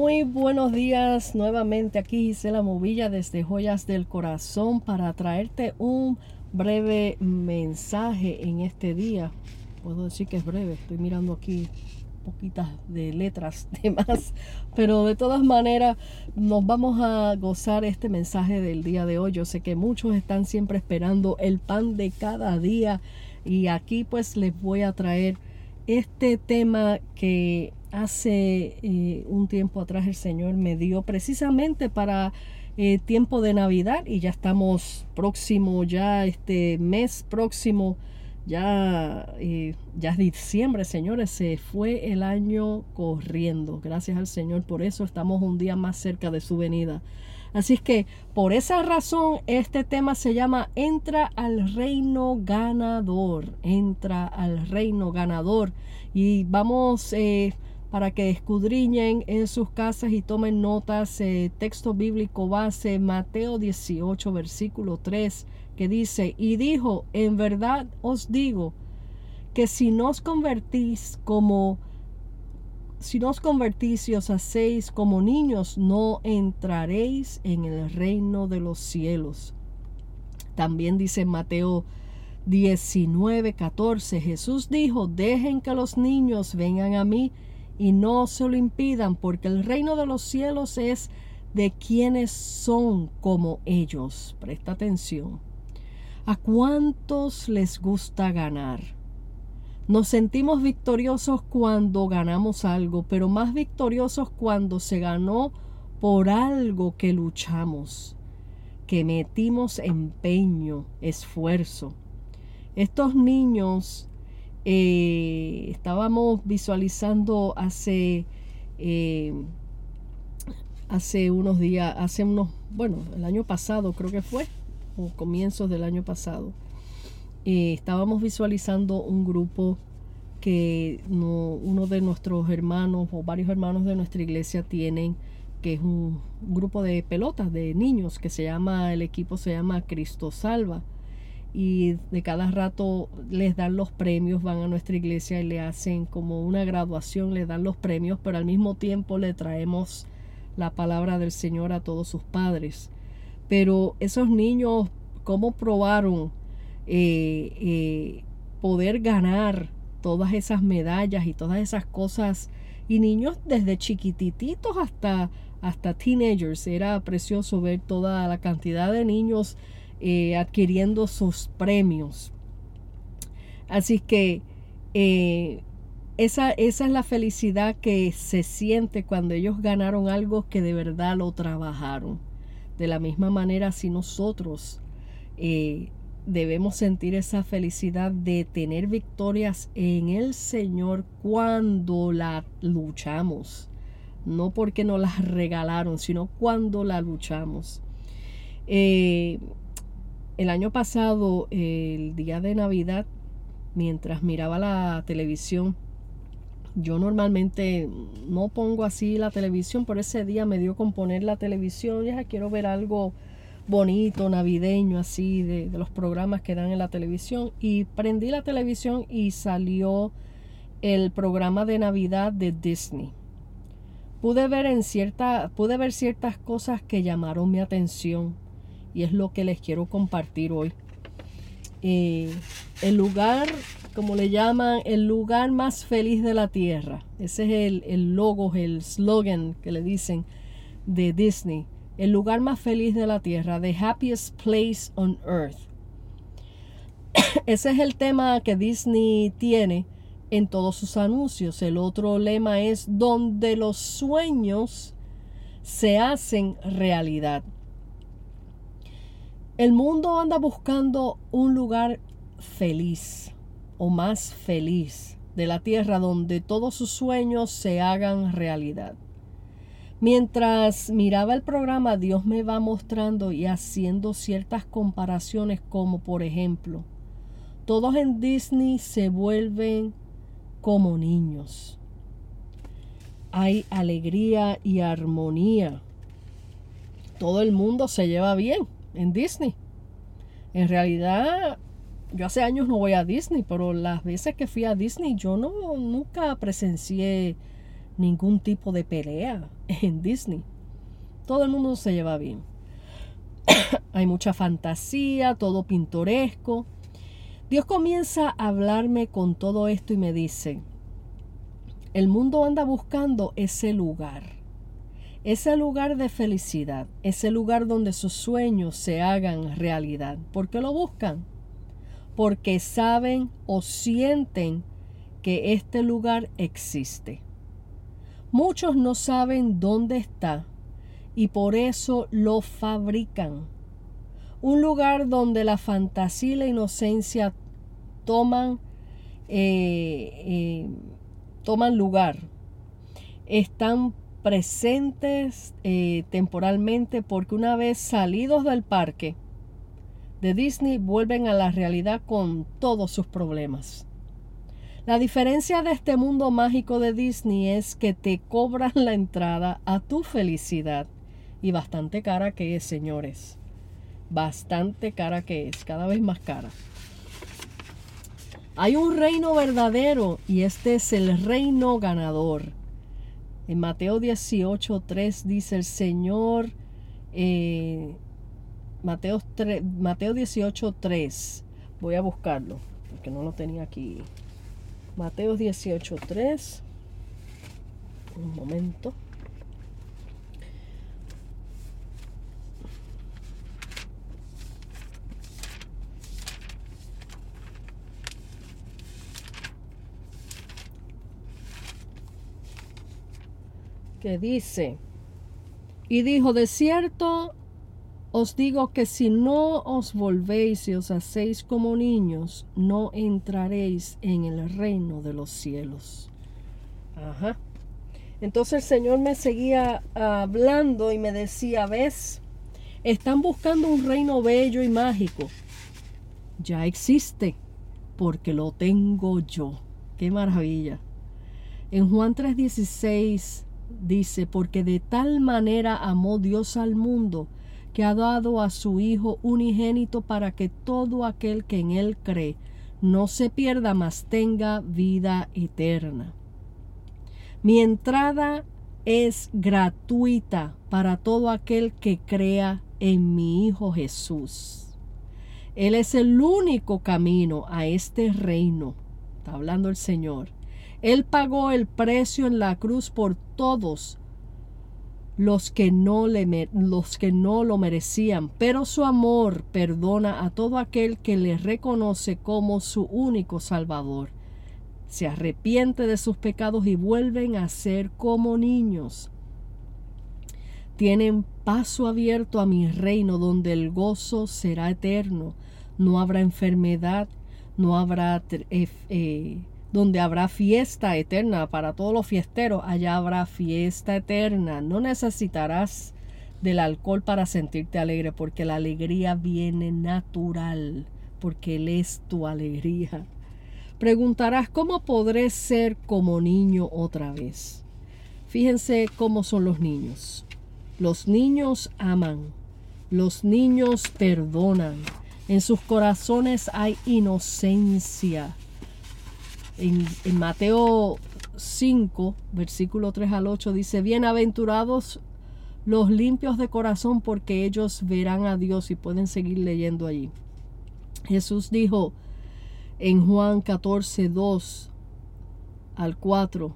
Muy buenos días nuevamente aquí Gisela Movilla desde Joyas del Corazón para traerte un breve mensaje en este día. Puedo decir que es breve, estoy mirando aquí poquitas de letras de más, pero de todas maneras nos vamos a gozar este mensaje del día de hoy. Yo sé que muchos están siempre esperando el pan de cada día y aquí pues les voy a traer este tema que hace eh, un tiempo atrás el Señor me dio precisamente para eh, tiempo de Navidad y ya estamos próximo, ya este mes próximo, ya, eh, ya es diciembre, señores, se fue el año corriendo. Gracias al Señor, por eso estamos un día más cerca de su venida. Así es que por esa razón este tema se llama Entra al reino ganador, entra al reino ganador. Y vamos eh, para que escudriñen en sus casas y tomen notas, eh, texto bíblico base, Mateo 18, versículo 3, que dice, y dijo, en verdad os digo, que si nos convertís como si nos convertís y os hacéis como niños, no entraréis en el reino de los cielos. También dice Mateo 19, 14, Jesús dijo, dejen que los niños vengan a mí y no se lo impidan, porque el reino de los cielos es de quienes son como ellos. Presta atención. ¿A cuántos les gusta ganar? Nos sentimos victoriosos cuando ganamos algo, pero más victoriosos cuando se ganó por algo que luchamos, que metimos empeño, esfuerzo. Estos niños eh, estábamos visualizando hace, eh, hace unos días, hace unos, bueno, el año pasado creo que fue, o comienzos del año pasado, eh, estábamos visualizando un grupo que uno de nuestros hermanos o varios hermanos de nuestra iglesia tienen, que es un grupo de pelotas de niños que se llama, el equipo se llama Cristo Salva y de cada rato les dan los premios, van a nuestra iglesia y le hacen como una graduación, le dan los premios, pero al mismo tiempo le traemos la palabra del Señor a todos sus padres. Pero esos niños, ¿cómo probaron eh, eh, poder ganar todas esas medallas y todas esas cosas? Y niños desde chiquititos hasta, hasta teenagers. Era precioso ver toda la cantidad de niños eh, adquiriendo sus premios. Así que esa, esa es la felicidad que se siente cuando ellos ganaron algo que de verdad lo trabajaron. De la misma manera, si nosotros debemos sentir esa felicidad de tener victorias en el Señor cuando la luchamos. No porque nos las regalaron, sino cuando la luchamos. El año pasado, el día de Navidad, mientras miraba la televisión, yo normalmente no pongo así la televisión, pero ese día me dio con poner la televisión, ya quiero ver algo bonito, navideño, así, de, los programas que dan en la televisión. Y prendí la televisión y salió el programa de Navidad de Disney. Pude ver en cierta, pude ver ciertas cosas que llamaron mi atención y es lo que les quiero compartir hoy. Eh, el lugar, como le llaman, el lugar más feliz de la tierra. Ese es el, el logo, el slogan que le dicen de Disney. El lugar más feliz de la tierra, the happiest place on earth. Ese es el tema que Disney tiene en todos sus anuncios. El otro lema es donde los sueños se hacen realidad. El mundo anda buscando un lugar feliz o más feliz de la tierra donde todos sus sueños se hagan realidad. Mientras miraba el programa, Dios me va mostrando y haciendo ciertas comparaciones como por ejemplo, todos en Disney se vuelven como niños. Hay alegría y armonía. Todo el mundo se lleva bien en Disney. En realidad, yo hace años no voy a Disney, pero las veces que fui a Disney yo no nunca presencié ningún tipo de pelea en Disney. Todo el mundo se lleva bien. Hay mucha fantasía, todo pintoresco. Dios comienza a hablarme con todo esto y me dice, el mundo anda buscando ese lugar, ese lugar de felicidad, ese lugar donde sus sueños se hagan realidad. ¿Por qué lo buscan? Porque saben o sienten que este lugar existe. Muchos no saben dónde está y por eso lo fabrican. Un lugar donde la fantasía y la inocencia toman, eh, eh, toman lugar. Están presentes eh, temporalmente porque una vez salidos del parque de Disney vuelven a la realidad con todos sus problemas. La diferencia de este mundo mágico de Disney es que te cobran la entrada a tu felicidad y bastante cara que es, señores. Bastante cara que es, cada vez más cara. Hay un reino verdadero y este es el reino ganador. En Mateo 18.3 dice el Señor, eh, Mateo, Mateo 18.3, voy a buscarlo, porque no lo tenía aquí. Mateo 18.3, un momento. que dice, y dijo, de cierto os digo que si no os volvéis y os hacéis como niños, no entraréis en el reino de los cielos. Ajá. Entonces el Señor me seguía hablando y me decía, ves, están buscando un reino bello y mágico. Ya existe, porque lo tengo yo. Qué maravilla. En Juan 3:16 dice, porque de tal manera amó Dios al mundo, que ha dado a su Hijo unigénito para que todo aquel que en Él cree no se pierda, mas tenga vida eterna. Mi entrada es gratuita para todo aquel que crea en mi Hijo Jesús. Él es el único camino a este reino. Está hablando el Señor. Él pagó el precio en la cruz por todos los que no, le, los que no lo merecían, pero su amor perdona a todo aquel que le reconoce como su único Salvador. Se arrepiente de sus pecados y vuelven a ser como niños. Tienen paso abierto a mi reino donde el gozo será eterno. No habrá enfermedad, no habrá eh, eh, donde habrá fiesta eterna para todos los fiesteros, allá habrá fiesta eterna. No necesitarás del alcohol para sentirte alegre, porque la alegría viene natural, porque Él es tu alegría. Preguntarás, ¿cómo podré ser como niño otra vez? Fíjense cómo son los niños. Los niños aman, los niños perdonan, en sus corazones hay inocencia en, Mateo 5, versículo 3 al 8, dice, bienaventurados los limpios de corazón porque ellos verán a Dios y pueden seguir leyendo allí. Jesús dijo en Juan 14, 2 al 4,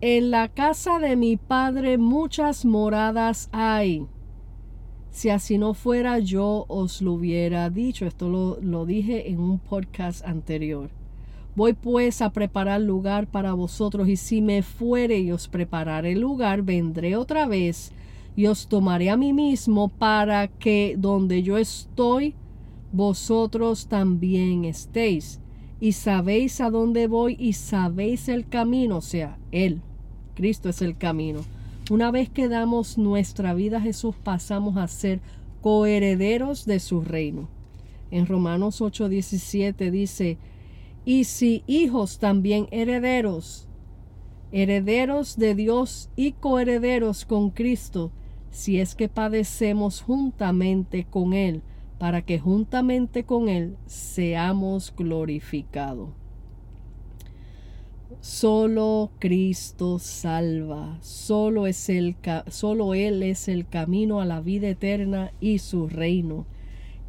en la casa de mi Padre muchas moradas hay. Si así no fuera, yo os lo hubiera dicho. Esto lo, lo dije en un podcast anterior. Voy pues a preparar lugar para vosotros, y si me fuere y os prepararé lugar, vendré otra vez y os tomaré a mí mismo para que donde yo estoy, vosotros también estéis. Y sabéis a dónde voy y sabéis el camino, o sea, Él, Cristo es el camino. Una vez que damos nuestra vida a Jesús, pasamos a ser coherederos de su reino. En Romanos 8:17 dice, y si hijos también herederos, herederos de Dios y coherederos con Cristo, si es que padecemos juntamente con Él, para que juntamente con Él seamos glorificados. Solo Cristo salva, solo, es el, solo Él es el camino a la vida eterna y su reino.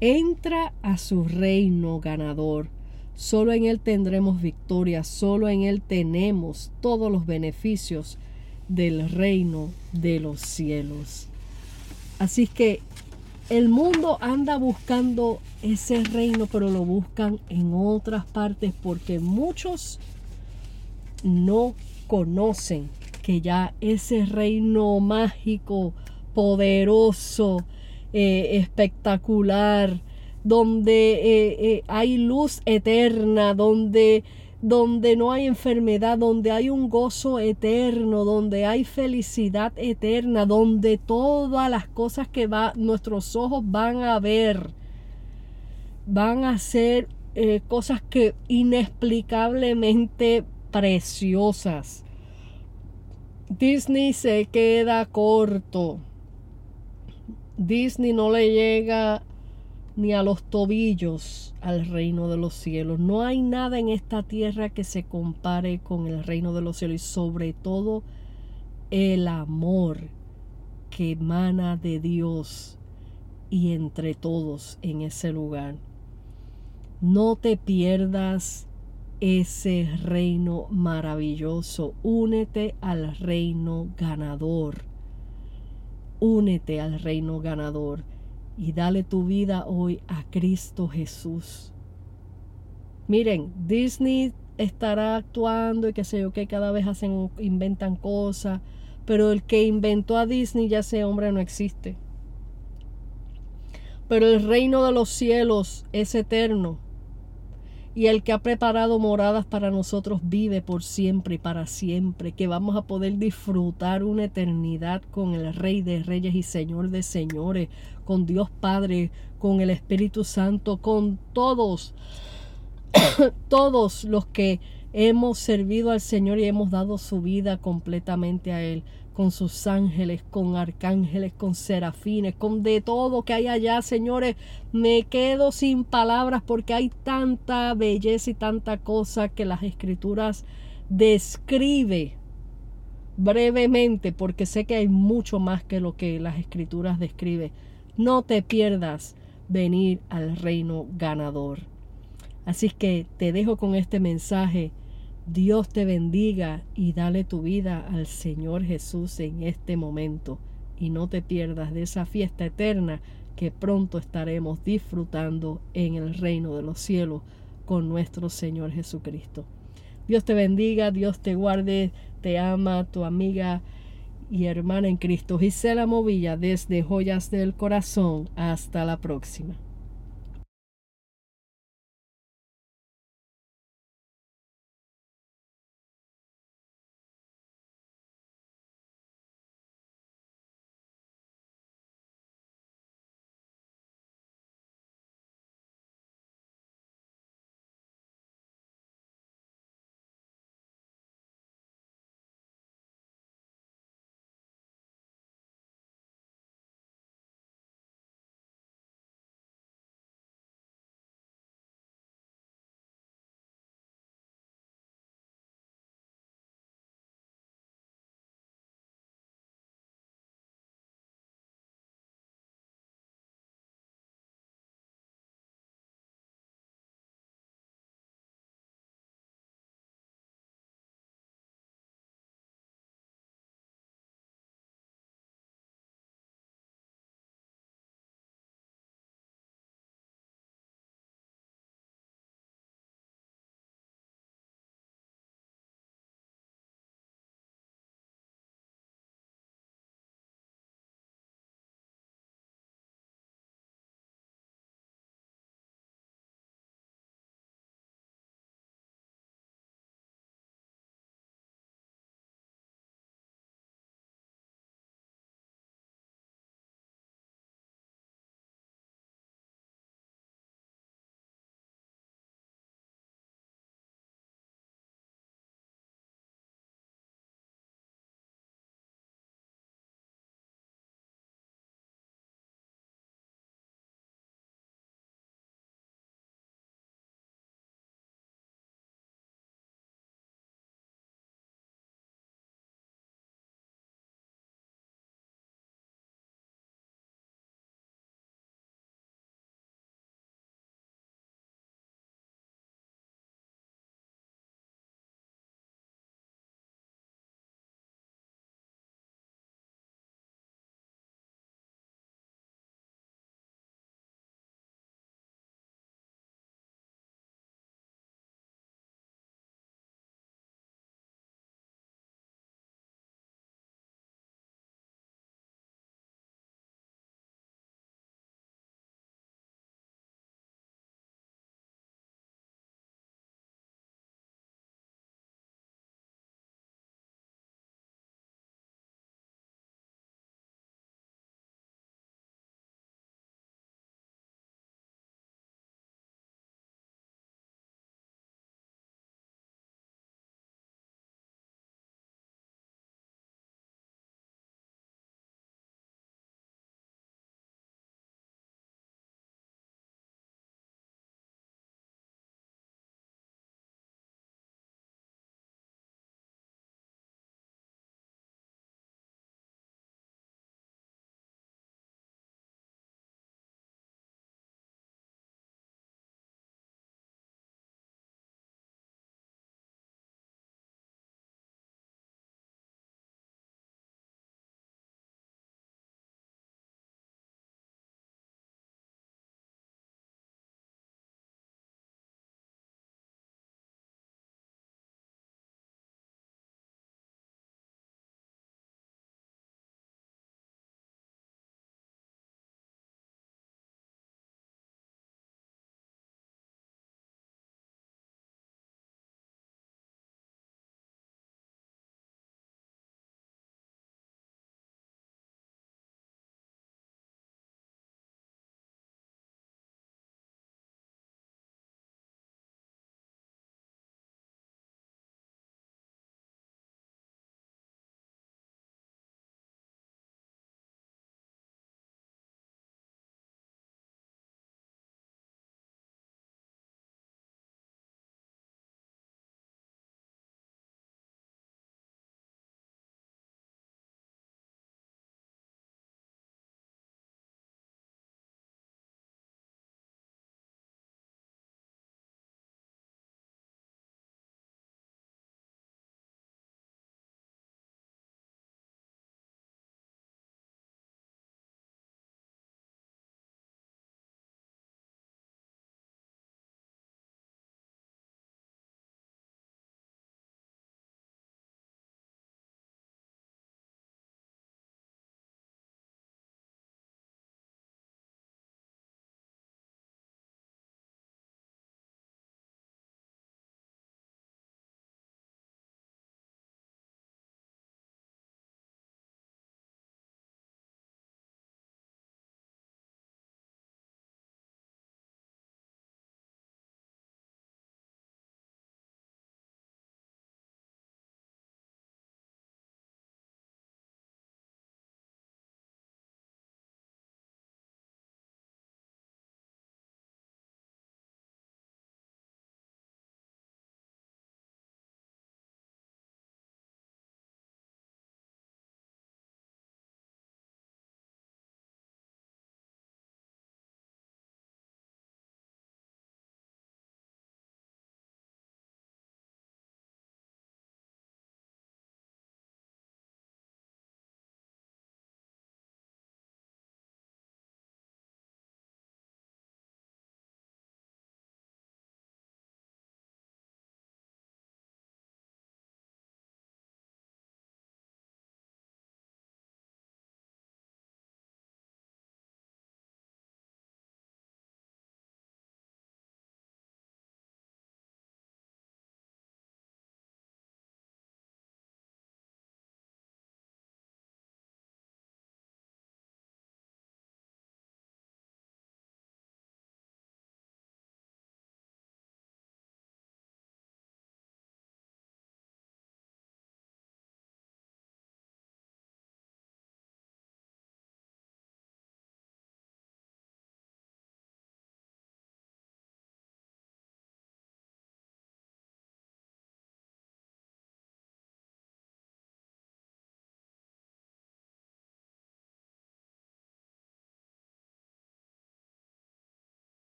Entra a su reino ganador. Solo en Él tendremos victoria, solo en Él tenemos todos los beneficios del reino de los cielos. Así que el mundo anda buscando ese reino, pero lo buscan en otras partes porque muchos no conocen que ya ese reino mágico, poderoso, eh, espectacular, donde eh, eh, hay luz eterna, donde, donde no hay enfermedad, donde hay un gozo eterno, donde hay felicidad eterna, donde todas las cosas que va, nuestros ojos van a ver, van a ser cosas que inexplicablemente preciosas. Disney se queda corto. Disney no le llega ni a los tobillos al reino de los cielos. No hay nada en esta tierra que se compare con el reino de los cielos y sobre todo el amor que emana de Dios y entre todos en ese lugar. No te pierdas ese reino maravilloso. Únete al reino ganador. Únete al reino ganador y dale tu vida hoy a Cristo Jesús. Miren, Disney estará actuando y qué sé yo que cada vez hacen inventan cosas, pero el que inventó a Disney ya ese hombre no existe. Pero el reino de los cielos es eterno y el que ha preparado moradas para nosotros vive por siempre y para siempre, que vamos a poder disfrutar una eternidad con el Rey de Reyes y Señor de Señores, con Dios Padre, con el Espíritu Santo, con todos, todos los que hemos servido al Señor y hemos dado su vida completamente a Él con sus ángeles, con arcángeles, con serafines, con de todo que hay allá, señores. Me quedo sin palabras porque hay tanta belleza y tanta cosa que las escrituras describe brevemente, porque sé que hay mucho más que lo que las escrituras describe. No te pierdas venir al reino ganador. Así que te dejo con este mensaje Dios te bendiga y dale tu vida al Señor Jesús en este momento y no te pierdas de esa fiesta eterna que pronto estaremos disfrutando en el reino de los cielos con nuestro Señor Jesucristo. Dios te bendiga, Dios te guarde, te ama tu amiga y hermana en Cristo Gisela Movilla desde Joyas del Corazón. Hasta la próxima.